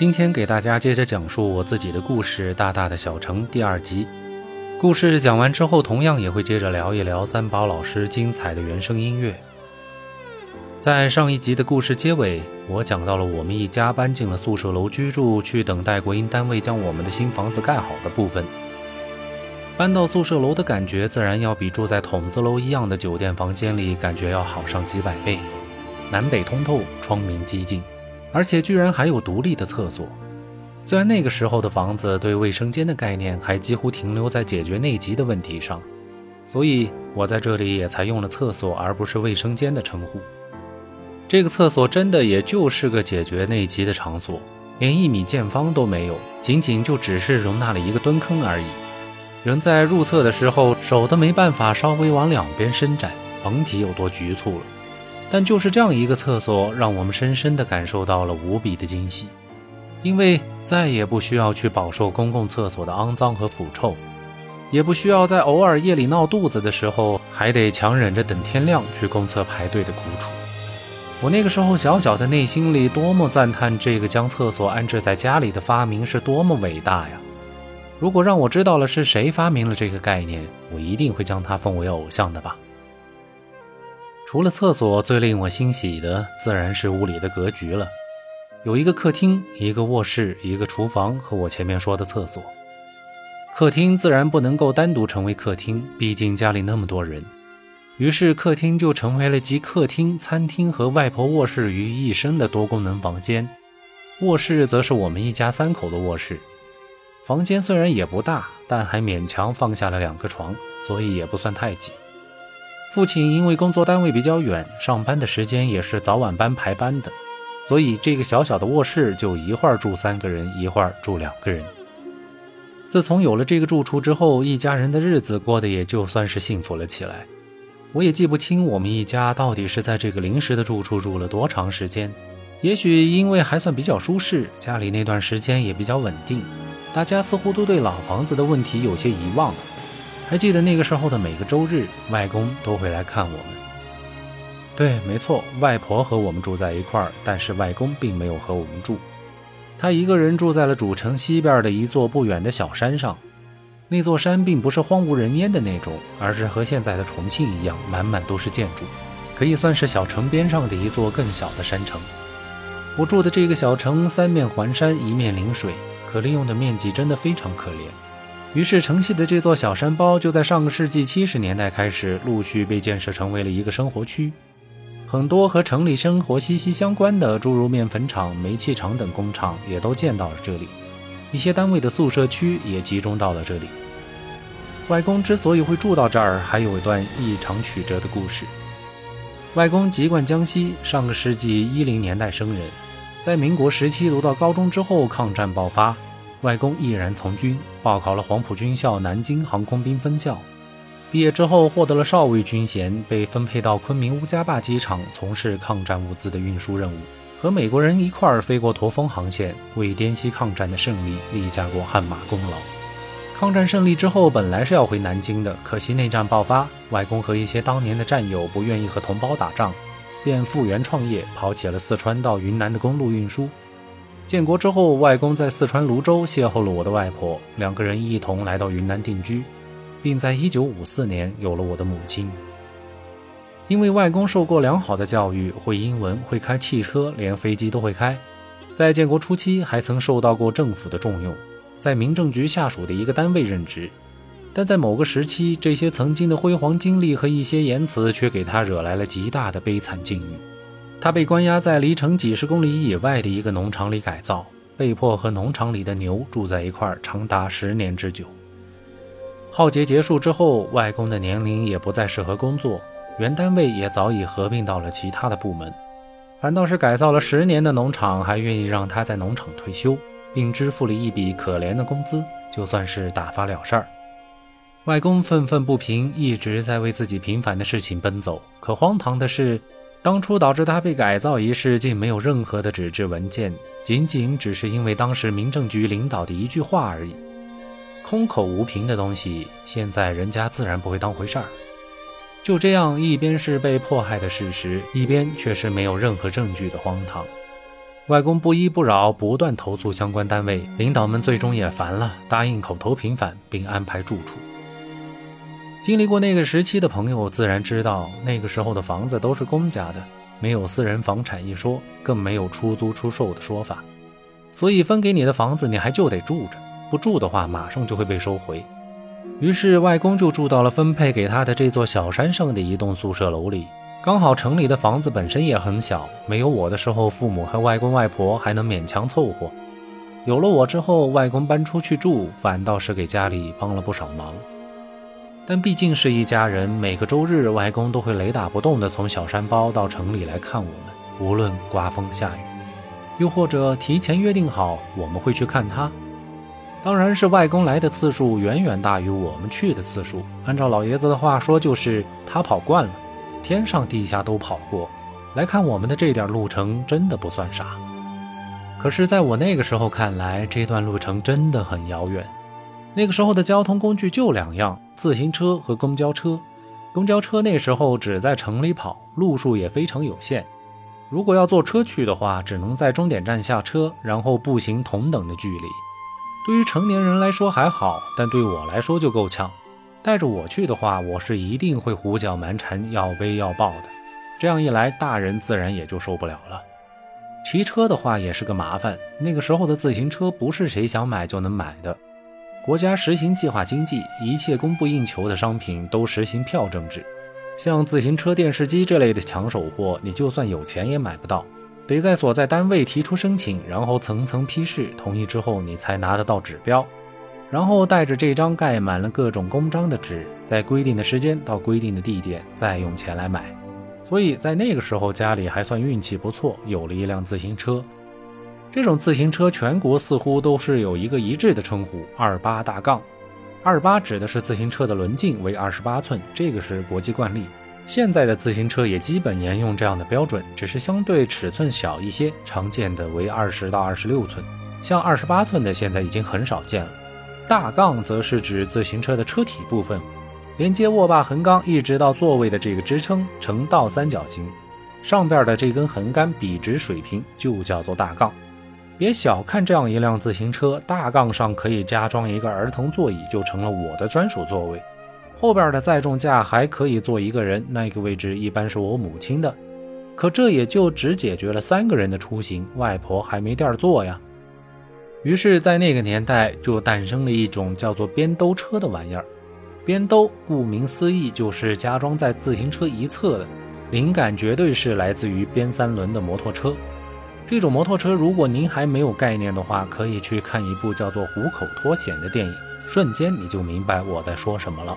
今天给大家接着讲述我自己的故事《大大的小城》第二集。故事讲完之后，同样也会接着聊一聊三宝老师精彩的原声音乐。在上一集的故事结尾，我讲到了我们一家搬进了宿舍楼居住，去等待国营单位将我们的新房子盖好的部分。搬到宿舍楼的感觉，自然要比住在筒子楼一样的酒店房间里感觉要好上几百倍。南北通透，窗明几净。而且居然还有独立的厕所，虽然那个时候的房子对卫生间的概念还几乎停留在解决内急的问题上，所以我在这里也才用了厕所而不是卫生间的称呼。这个厕所真的也就是个解决内急的场所，连一米见方都没有，仅仅就只是容纳了一个蹲坑而已。人在入厕的时候手都没办法稍微往两边伸展，甭提有多局促了。但就是这样一个厕所，让我们深深地感受到了无比的惊喜，因为再也不需要去饱受公共厕所的肮脏和腐臭，也不需要在偶尔夜里闹肚子的时候还得强忍着等天亮去公厕排队的苦楚。我那个时候小小的内心里多么赞叹这个将厕所安置在家里的发明是多么伟大呀！如果让我知道了是谁发明了这个概念，我一定会将他奉为偶像的吧。除了厕所，最令我欣喜的自然是屋里的格局了。有一个客厅，一个卧室，一个厨房和我前面说的厕所。客厅自然不能够单独成为客厅，毕竟家里那么多人。于是客厅就成为了集客厅、餐厅和外婆卧室于一身的多功能房间。卧室则是我们一家三口的卧室。房间虽然也不大，但还勉强放下了两个床，所以也不算太挤。父亲因为工作单位比较远，上班的时间也是早晚班排班的，所以这个小小的卧室就一会儿住三个人，一会儿住两个人。自从有了这个住处之后，一家人的日子过得也就算是幸福了起来。我也记不清我们一家到底是在这个临时的住处住了多长时间，也许因为还算比较舒适，家里那段时间也比较稳定，大家似乎都对老房子的问题有些遗忘了。还记得那个时候的每个周日，外公都会来看我们。对，没错，外婆和我们住在一块儿，但是外公并没有和我们住，他一个人住在了主城西边的一座不远的小山上。那座山并不是荒无人烟的那种，而是和现在的重庆一样，满满都是建筑，可以算是小城边上的一座更小的山城。我住的这个小城，三面环山，一面临水，可利用的面积真的非常可怜。于是，城西的这座小山包就在上个世纪七十年代开始陆续被建设成为了一个生活区。很多和城里生活息息相关的，诸如面粉厂、煤气厂等工厂也都建到了这里。一些单位的宿舍区也集中到了这里。外公之所以会住到这儿，还有一段异常曲折的故事。外公籍贯江西，上个世纪一零年代生人，在民国时期读到高中之后，抗战爆发。外公毅然从军，报考了黄埔军校南京航空兵分校。毕业之后获得了少尉军衔，被分配到昆明乌家坝机场从事抗战物资的运输任务，和美国人一块儿飞过驼峰航线，为滇西抗战的胜利立下过汗马功劳。抗战胜利之后，本来是要回南京的，可惜内战爆发，外公和一些当年的战友不愿意和同胞打仗，便复员创业，跑起了四川到云南的公路运输。建国之后，外公在四川泸州邂逅了我的外婆，两个人一同来到云南定居，并在1954年有了我的母亲。因为外公受过良好的教育，会英文，会开汽车，连飞机都会开。在建国初期，还曾受到过政府的重用，在民政局下属的一个单位任职。但在某个时期，这些曾经的辉煌经历和一些言辞，却给他惹来了极大的悲惨境遇。他被关押在离城几十公里以外的一个农场里改造，被迫和农场里的牛住在一块，长达十年之久。浩劫结束之后，外公的年龄也不再适合工作，原单位也早已合并到了其他的部门，反倒是改造了十年的农场还愿意让他在农场退休，并支付了一笔可怜的工资，就算是打发了事儿。外公愤愤不平，一直在为自己平凡的事情奔走，可荒唐的是。当初导致他被改造一事，竟没有任何的纸质文件，仅仅只是因为当时民政局领导的一句话而已。空口无凭的东西，现在人家自然不会当回事儿。就这样，一边是被迫害的事实，一边却是没有任何证据的荒唐。外公不依不饶，不断投诉相关单位，领导们最终也烦了，答应口头平反，并安排住处。经历过那个时期的朋友自然知道，那个时候的房子都是公家的，没有私人房产一说，更没有出租出售的说法，所以分给你的房子你还就得住着，不住的话马上就会被收回。于是外公就住到了分配给他的这座小山上的一栋宿舍楼里。刚好城里的房子本身也很小，没有我的时候，父母和外公外婆还能勉强凑合；有了我之后，外公搬出去住，反倒是给家里帮了不少忙。但毕竟是一家人，每个周日外公都会雷打不动地从小山包到城里来看我们，无论刮风下雨，又或者提前约定好我们会去看他。当然是外公来的次数远远大于我们去的次数。按照老爷子的话说，就是他跑惯了。天上地下都跑过来看我们的这点路程真的不算啥，可是，在我那个时候看来，这段路程真的很遥远。那个时候的交通工具就两样：自行车和公交车。公交车那时候只在城里跑，路数也非常有限。如果要坐车去的话，只能在终点站下车，然后步行同等的距离。对于成年人来说还好，但对我来说就够呛。带着我去的话，我是一定会胡搅蛮缠、要背要抱的。这样一来，大人自然也就受不了了。骑车的话也是个麻烦。那个时候的自行车不是谁想买就能买的，国家实行计划经济，一切供不应求的商品都实行票证制。像自行车、电视机这类的抢手货，你就算有钱也买不到，得在所在单位提出申请，然后层层批示，同意之后你才拿得到指标。然后带着这张盖满了各种公章的纸，在规定的时间到规定的地点，再用钱来买。所以在那个时候，家里还算运气不错，有了一辆自行车。这种自行车全国似乎都是有一个一致的称呼——二八大杠。二八指的是自行车的轮径为二十八寸，这个是国际惯例。现在的自行车也基本沿用这样的标准，只是相对尺寸小一些，常见的为二十到二十六寸，像二十八寸的现在已经很少见了。大杠则是指自行车的车体部分，连接握把横杠一直到座位的这个支撑呈倒三角形，上边的这根横杆笔直水平，就叫做大杠。别小看这样一辆自行车，大杠上可以加装一个儿童座椅，就成了我的专属座位。后边的载重架还可以坐一个人，那个位置一般是我母亲的。可这也就只解决了三个人的出行，外婆还没地儿坐呀。于是，在那个年代，就诞生了一种叫做边兜车的玩意儿。边兜顾名思义，就是加装在自行车一侧的。灵感绝对是来自于边三轮的摩托车。这种摩托车，如果您还没有概念的话，可以去看一部叫做《虎口脱险》的电影，瞬间你就明白我在说什么了。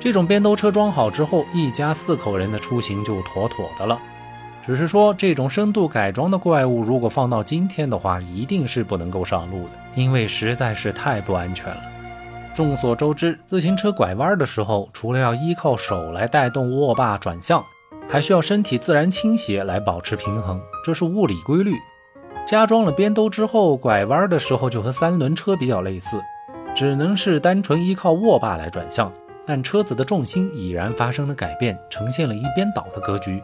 这种边兜车装好之后，一家四口人的出行就妥妥的了。只是说，这种深度改装的怪物，如果放到今天的话，一定是不能够上路的，因为实在是太不安全了。众所周知，自行车拐弯的时候，除了要依靠手来带动握把转向，还需要身体自然倾斜来保持平衡，这是物理规律。加装了边兜之后，拐弯的时候就和三轮车比较类似，只能是单纯依靠握把来转向，但车子的重心已然发生了改变，呈现了一边倒的格局。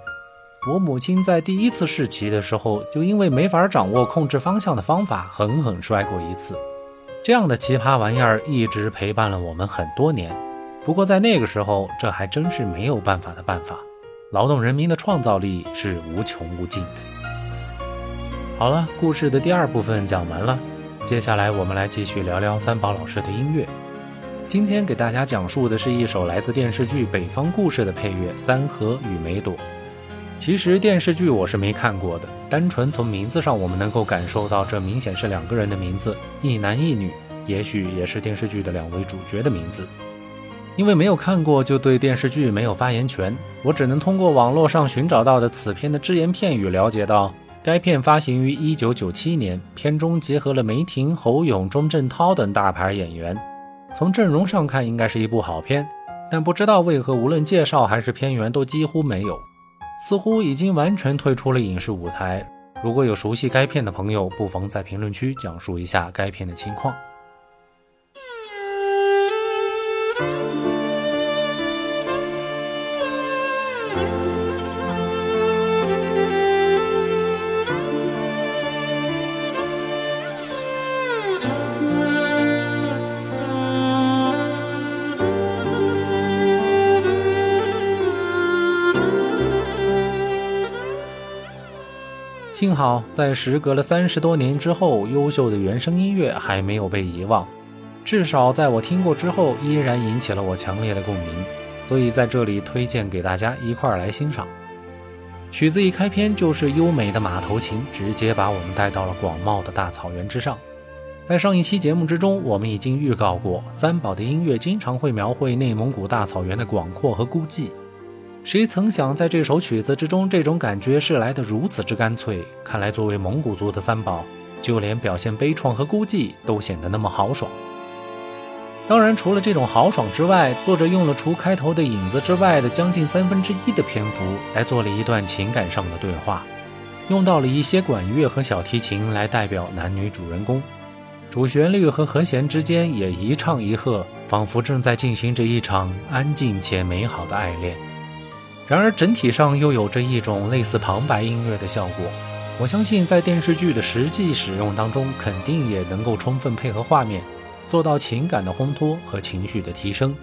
我母亲在第一次试骑的时候，就因为没法掌握控制方向的方法，狠狠摔过一次。这样的奇葩玩意儿一直陪伴了我们很多年。不过在那个时候，这还真是没有办法的办法。劳动人民的创造力是无穷无尽的。好了，故事的第二部分讲完了，接下来我们来继续聊聊三宝老师的音乐。今天给大家讲述的是一首来自电视剧《北方故事》的配乐《三河与梅朵》。其实电视剧我是没看过的，单纯从名字上我们能够感受到，这明显是两个人的名字，一男一女，也许也是电视剧的两位主角的名字。因为没有看过，就对电视剧没有发言权，我只能通过网络上寻找到的此片的只言片语了解到，该片发行于一九九七年，片中结合了梅婷、侯勇、钟镇涛等大牌演员，从阵容上看应该是一部好片，但不知道为何无论介绍还是片源都几乎没有。似乎已经完全退出了影视舞台。如果有熟悉该片的朋友，不妨在评论区讲述一下该片的情况。幸好在时隔了三十多年之后，优秀的原声音乐还没有被遗忘，至少在我听过之后，依然引起了我强烈的共鸣。所以在这里推荐给大家一块儿来欣赏。曲子一开篇就是优美的马头琴，直接把我们带到了广袤的大草原之上。在上一期节目之中，我们已经预告过，三宝的音乐经常会描绘内蒙古大草原的广阔和孤寂。谁曾想，在这首曲子之中，这种感觉是来得如此之干脆。看来，作为蒙古族的三宝，就连表现悲怆和孤寂都显得那么豪爽。当然，除了这种豪爽之外，作者用了除开头的影子之外的将近三分之一的篇幅来做了一段情感上的对话，用到了一些管乐和小提琴来代表男女主人公，主旋律和和弦之间也一唱一和，仿佛正在进行着一场安静且美好的爱恋。然而，整体上又有着一种类似旁白音乐的效果。我相信，在电视剧的实际使用当中，肯定也能够充分配合画面。做到情感的烘托和情绪的提升。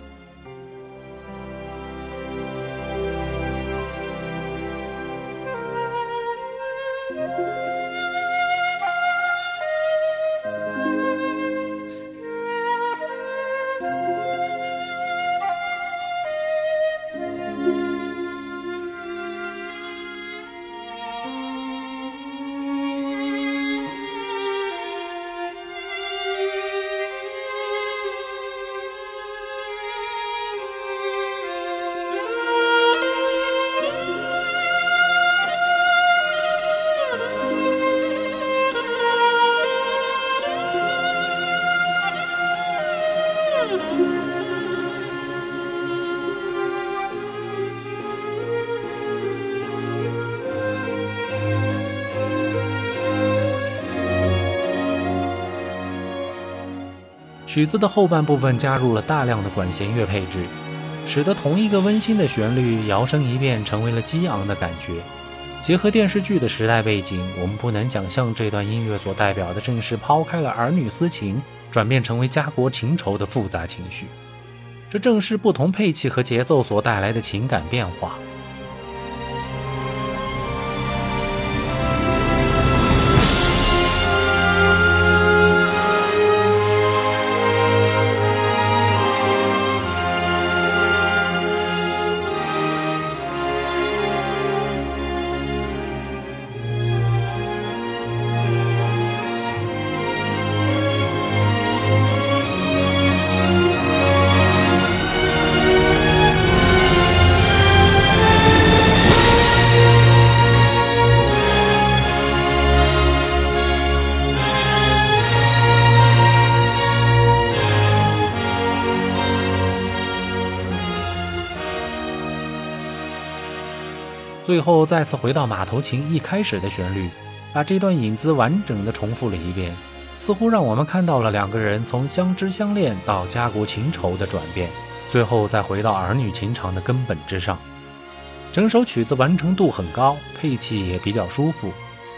曲子的后半部分加入了大量的管弦乐配置，使得同一个温馨的旋律摇身一变成为了激昂的感觉。结合电视剧的时代背景，我们不难想象这段音乐所代表的正是抛开了儿女私情，转变成为家国情仇的复杂情绪。这正是不同配器和节奏所带来的情感变化。最后再次回到马头琴一开始的旋律，把这段影子完整的重复了一遍，似乎让我们看到了两个人从相知相恋到家国情仇的转变，最后再回到儿女情长的根本之上。整首曲子完成度很高，配器也比较舒服，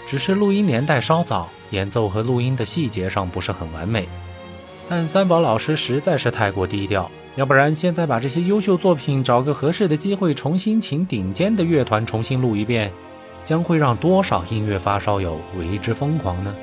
只是录音年代稍早，演奏和录音的细节上不是很完美。但三宝老师实在是太过低调。要不然，现在把这些优秀作品找个合适的机会，重新请顶尖的乐团重新录一遍，将会让多少音乐发烧友为之疯狂呢？